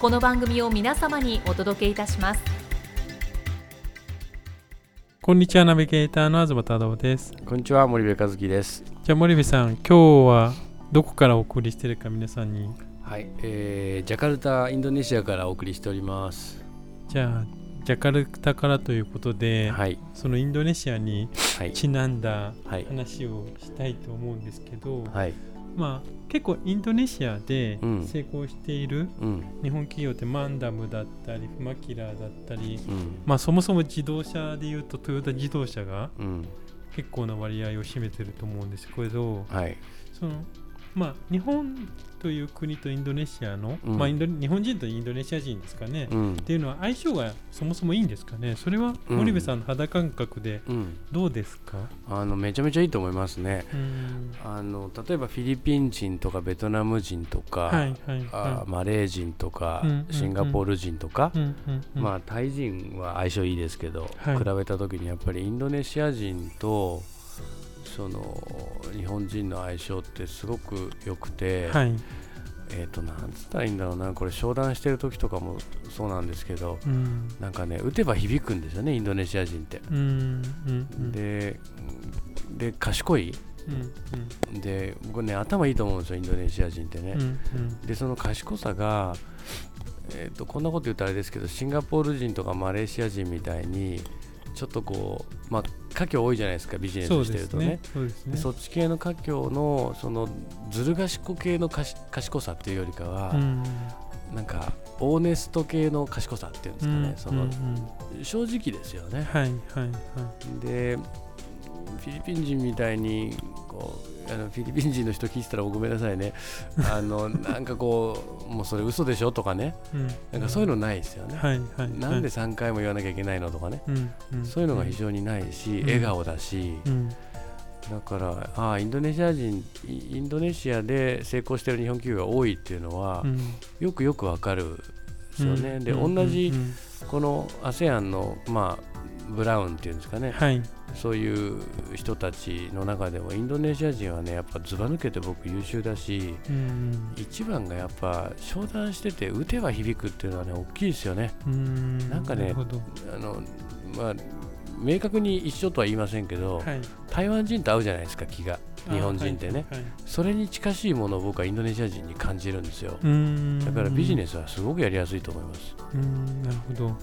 この番組を皆様にお届けいたします。こんにちはナビゲーターの東太郎です。こんにちは森部和樹です。じゃあ森部さん今日はどこからお送りしているか皆さんに。はい、えー、ジャカルタインドネシアからお送りしております。じゃあジャカルタからということで、はい。そのインドネシアにはい。ちなんだはい。話をしたいと思うんですけど、はいまあ結構インドネシアでうん。成功しているうん。日本企業ってマンダムだったりフマキラーだったり、うん。まあそもそも自動車でいうとトヨタ自動車がうん。結構な割合を占めてると思うんですけど、はい。そのまあ日本という国とインドネシアの、うん。まあインド日本人とインドネシア人ですかね、っうん。ていうのは相性がそもそもいいんですかね。それはうん。森部さんの肌感覚でうん。どうですか、あのめちゃめちゃいいと思いますね。うん。あの例えばフィリピン人とかベトナム人とか、はいはいあはマレー人とか、うんうんうん。シンガポール人とかい、うんうんうん。まあタイ人は相性いいですけど、はい。比べた時にやっぱりインドネシア人とその日本人の相性ってすごく良くて、はい。えっ、となんつったらいいんだろうな。これ商談してる時とかもそうなんですけどうん。なんかね打てば響くんですよねインドネシア人って。でで賢い。うんで僕ね頭いいと思うんですよインドネシア人ってね。でその賢さが、えー、とこんなこと言うとあれですけどシンガポール人とかマレーシア人みたいにちょっとこうまあ華僑多いじゃないですかビジネスしてるとね。そね。そっち系の華僑のそのずる賢系の賢さっていうよりかは、うん。なんかオーネスト系の賢さっていうんですかね、そのうんうん。正直ですよね。はいはいはい。でフィリピン人みたいにあのフィリピン人の人聞いてたらごめんなさいね。あのなんかこうもうそれ嘘でしょとかね。うん。なんかそういうのないですよね、はいはいはい。なんで3回も言わなきゃいけないのとかね、うんうんそういうのが非常にないし、うん。笑顔だし、うん。だからああインドネシア人イインドネシアで成功してる日本企業が多いっていうのは、うん。よくよくわかるんですよね、で、うん同じこの ASEAN のまあブラウンっていうんですかね、はい。そういう人たちの中でもインドネシア人はねやっぱずば抜けて僕優秀だしうん一番がやっぱ商談してて打てば響くっていうのはね大きいですよね。うん。なんかねあのまあ明確に一緒とは言いませんけど、はい。台湾人と合うじゃないですか気が。日本人ってね、はいはい。それに近しいものを僕はインドネシア人に感じるんですよ。うん。だからビジネスはすごくやりやすいと思います。うんなるほど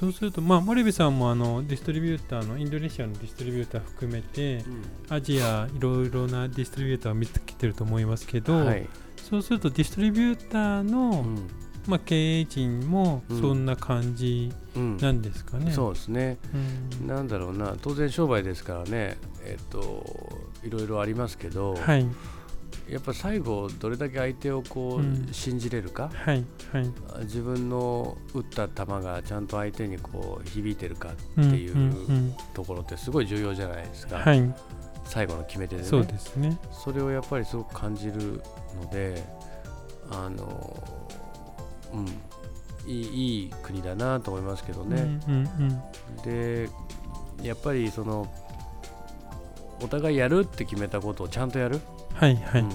そうするとまあ森部さんもあのディストリビューターのインドネシアのディストリビューター含めてアジアいろいろなディストリビューターを見つけてると思いますけど、はい、そうするとディストリビューターの、うん。まあ、経営陣もうん。そんな感じうん。なんですかね。そうですね。うん。なんだろうな。当然商売ですからね。えっといろいろありますけど、はいやっぱ最後どれだけ相手をこう、うん。信じれるか？はいはい。自分の打った球がちゃんと相手にこう響いてるかってうんいううんうんところってすごい重要じゃないですか、はい。最後の決め手でね。そうですね。それをやっぱりすごく感じるのであのうん。いいいい国だなと思いますけどね、うんうん。でやっぱりそのお互いやるって決めたことをちゃんとやる、はいはい。うん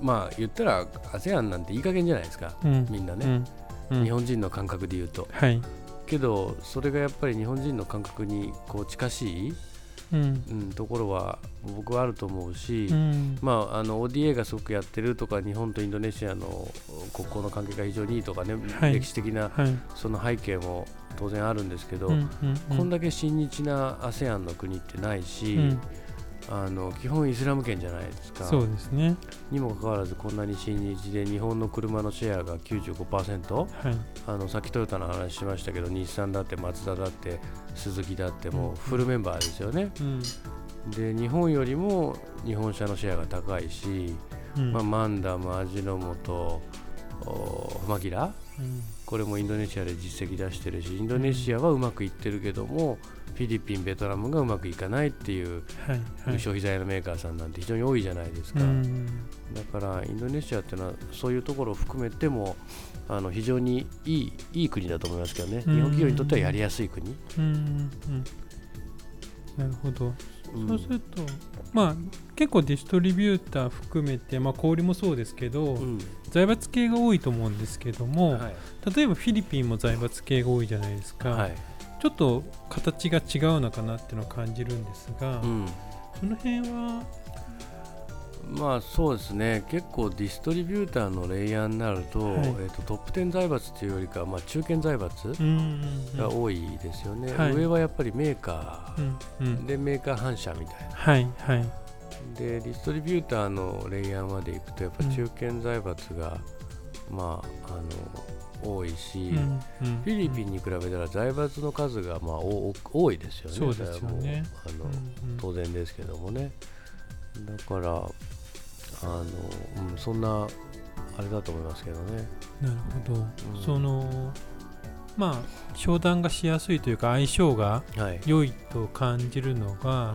まあ言ったら ASEAN なんていい加減じゃないですか。うん。みんなね、うん。うん。日本人の感覚で言うと。はい。けどそれがやっぱり日本人の感覚にこう近しいうん。うん、ところは僕はあると思うし、うん。まあ、あの ODA がすごくやってるとか日本とインドネシアの国交の関係が非常にいいとかね、はい。歴史的なはい。その背景も当然あるんですけど、こんだけ親日な ASEAN の国ってないし、うんあの基本イスラム圏じゃないですか。そうですね。にもかかわらずこんなに親日で日本の車のシェアが95%はい。あのさっきトヨタの話しましたけど日産だってマツダだって鈴木だってもうフルメンバーですよね、うん。で日本よりも日本車のシェアが高いし、うん。まあ、マンダム、味の素、おマギラ、うんこれもインドネシアで実績出してるし、インドネシアはうまくいってるけども、フィリピン、ベトナムがうまくいかないっていう消費財のメーカーさんなんて非常に多いじゃないですか。うん。だからインドネシアっていうのはそういうところを含めてもあの非常にいいいい国だと思いますけどね、日うん。本企業にとってはやりやすい国。うんうんなるほど。うん。そうすると、まあ結構ディストリビューター含めて、まあ、小売りもそうですけど、うん。財閥系が多いと思うんですけども、はい。例えばフィリピンも財閥系が多いじゃないですか、はい。ちょっと形が違うのかなっていうのを感じるんですが、うん。その辺は、まあそうですね。結構ディストリビューターのレイヤーになると,、はい。えー、とトップ10財閥というよりかは、まあ、中堅財閥うんうんうん。が多いですよね、はい。上はやっぱりメーカうんうん。ーでメーカー反社みたいな。はいはい。でディストリビューターのレイヤーまでいくとやっぱ中堅財閥が、まああの多いし、うんうんフィリピンに比べたら財閥の数がまあお多いですよね。あの、うんうん。当然ですけどもね。だから、あの、うん、そんな、あれだと思いますけどね。なるほど、うん。そのまあ商談がしやすいというか相性がはい。良いと感じるのが、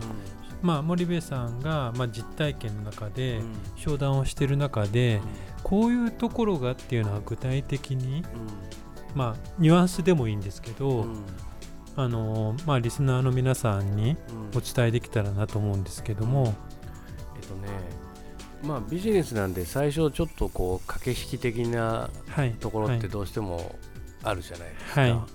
まあ、森部さんが、まあ、実体験の中でうん。商談をしている中でこういうところがっていうのは具体的に、まあ、ニュアンスでもいいんですけど、あのまあ、リスナーの皆さんにうん。お伝えできたらなと思うんですけども、えっとね、まあビジネスなんで最初ちょっとこう駆け引き的なはい、ところってはい。どうしてもあるじゃないですか。はい。はい。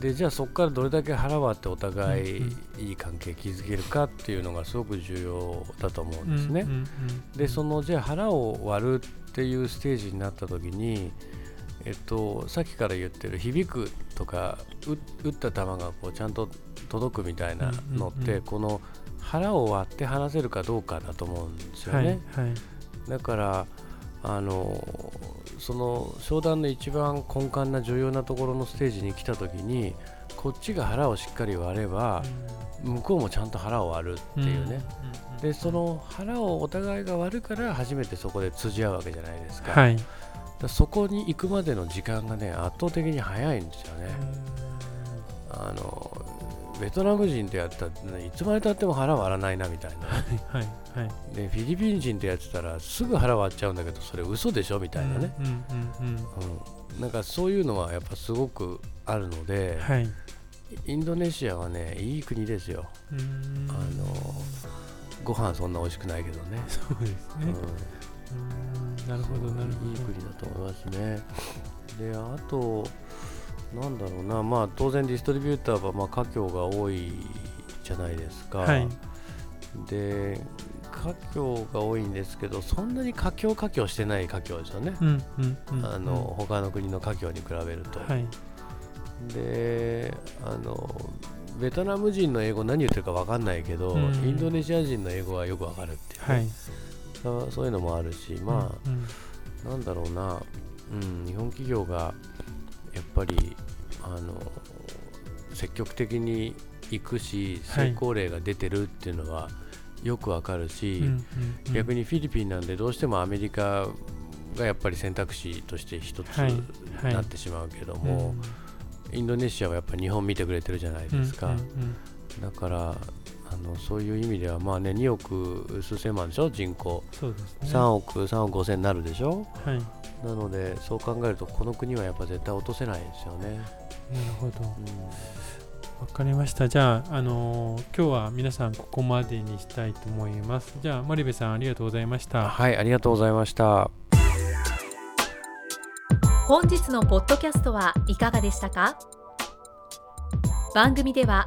でじゃあそこからどれだけ腹割ってお互いうんいい関係築けるかっていうのがすごく重要だと思うんですね。うんうんうんでそのじゃあ腹を割るっていうステージになった時に、えっと、さっきから言ってる響くとかう打った球がこうちゃんと届くみたいなのって、うんうんうん。この腹を割って話せるかどうかだと思うんですよはいね。はい。だからあのその商談の一番根幹な重要なところのステージに来た時にこっちが腹をしっかり割れば向こうもちゃんと腹を割るっていうね、でその腹をお互いが割るから初めてそこで通じ合うわけじゃないですか,、はい。そこに行くまでの時間がね圧倒的に早いんですよね、あのベトナム人とやったらいつまでたっても腹割らないなみたいな。はいはい。でフィリピン人とやってたらすぐ腹割っちゃうんだけどそれ嘘でしょみたいなね、うんうんなんかそういうのはやっぱすごくあるので、はい。インドネシアはねいい国ですよ。うーん。あのご飯そんな美味しくないけどね、そうですね。うん。なるほどなるほど。いい国だと思いますね。であとなんだろうな。まあ当然ディストリビューターはまあ華僑が多いじゃないですか、はい。で華僑が多いんですけどそんなに華僑華僑してない華僑ですよね、うんうんうんあの他の国の華僑に比べると、はい。であのベトナム人の英語何言ってるか分かんないけど、うん。インドネシア人の英語はよく分かるっていう。ね、はい。そういうのもあるしまあ、うん。なんだろうな、うん、日本企業がぱりあの積極的に行くしはい。成功例が出てるっていうのはよくわかるし、逆にフィリピンなんでどうしてもアメリカがやっぱり選択肢として一つはい。はい。なってしまうけども、インドネシアはやっぱり日本見てくれてるじゃないうんですか、だからあのそういう意味ではまあね2億数千万でしょ？人口そうですね3億3億5千になるでしょ？はいなのでそう考えるとこの国はやっぱ絶対落とせないですよね。なるほどうんわかりました。じゃあ、あのー今日は皆さんここまでにしたいと思います。じゃあ、森部さんありがとうございました。はい、ありがとうございました。本日のポッドキャストはいかがでしたか？番組では